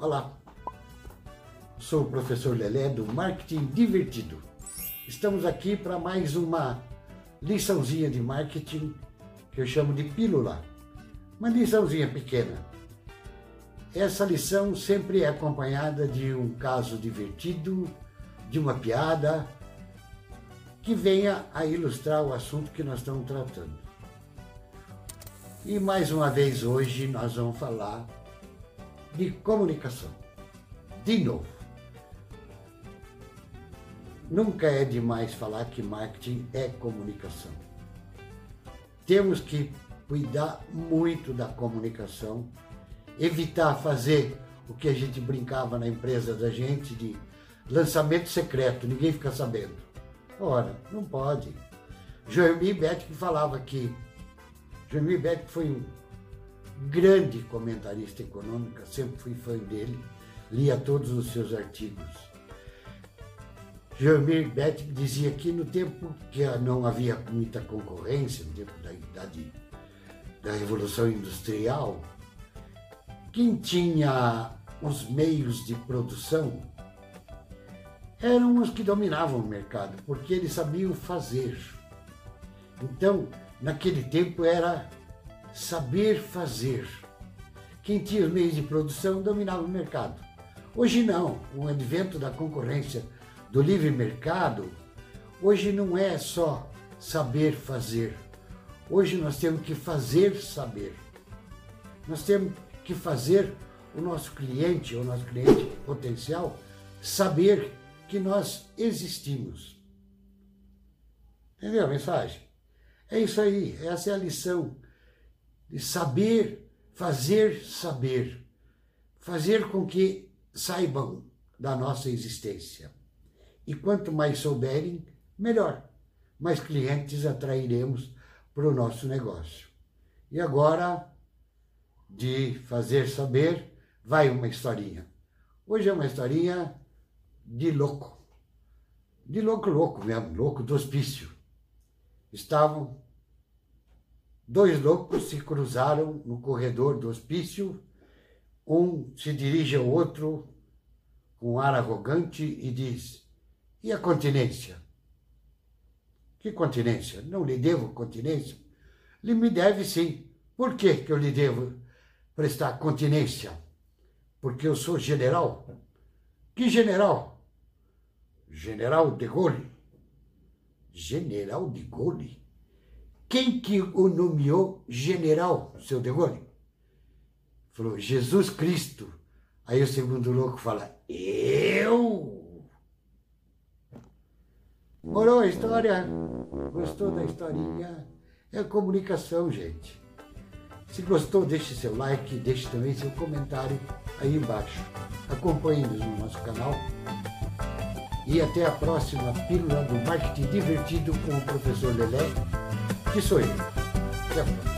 Olá, sou o professor Lelé do Marketing Divertido. Estamos aqui para mais uma liçãozinha de marketing que eu chamo de pílula. Uma liçãozinha pequena. Essa lição sempre é acompanhada de um caso divertido, de uma piada, que venha a ilustrar o assunto que nós estamos tratando. E mais uma vez hoje nós vamos falar de comunicação. De novo. Nunca é demais falar que marketing é comunicação. Temos que cuidar muito da comunicação, evitar fazer o que a gente brincava na empresa da gente de lançamento secreto, ninguém fica sabendo. Ora, não pode. Joemir Beck falava que Joemir Beck foi um grande comentarista econômico, sempre fui fã dele, lia todos os seus artigos. Joemir Beck dizia que no tempo que não havia muita concorrência, no tempo da idade da Revolução Industrial, quem tinha os meios de produção eram os que dominavam o mercado, porque eles sabiam fazer. Então, naquele tempo era saber fazer. Quem tinha os meios de produção dominava o mercado. Hoje não, o advento da concorrência do livre mercado, hoje não é só saber fazer. Hoje nós temos que fazer saber. Nós temos que fazer o nosso cliente, o nosso cliente potencial, saber que nós existimos. Entendeu a mensagem? É isso aí, essa é a lição de saber fazer saber, fazer com que saibam da nossa existência. E quanto mais souberem, melhor. Mais clientes atrairemos para o nosso negócio. E agora, de fazer saber, vai uma historinha. Hoje é uma historinha de louco. De louco, louco mesmo, louco do hospício. Estavam dois loucos se cruzaram no corredor do hospício. Um se dirige ao outro com ar arrogante e diz: E a continência? Que continência? Não lhe devo continência? Lhe me deve sim. Por que, que eu lhe devo prestar continência? Porque eu sou general? Que general? General de Gaulle. General de Gaulle? Quem que o nomeou general, seu de Gaulle? Falou, Jesus Cristo. Aí o segundo louco fala, eu? Morou a história? Gostou da historinha? É comunicação, gente. Se gostou, deixe seu like, deixe também seu comentário aí embaixo. Acompanhe-nos no nosso canal e até a próxima Pílula do Marketing Divertido com o professor Lelé, que sou eu. Até a próxima.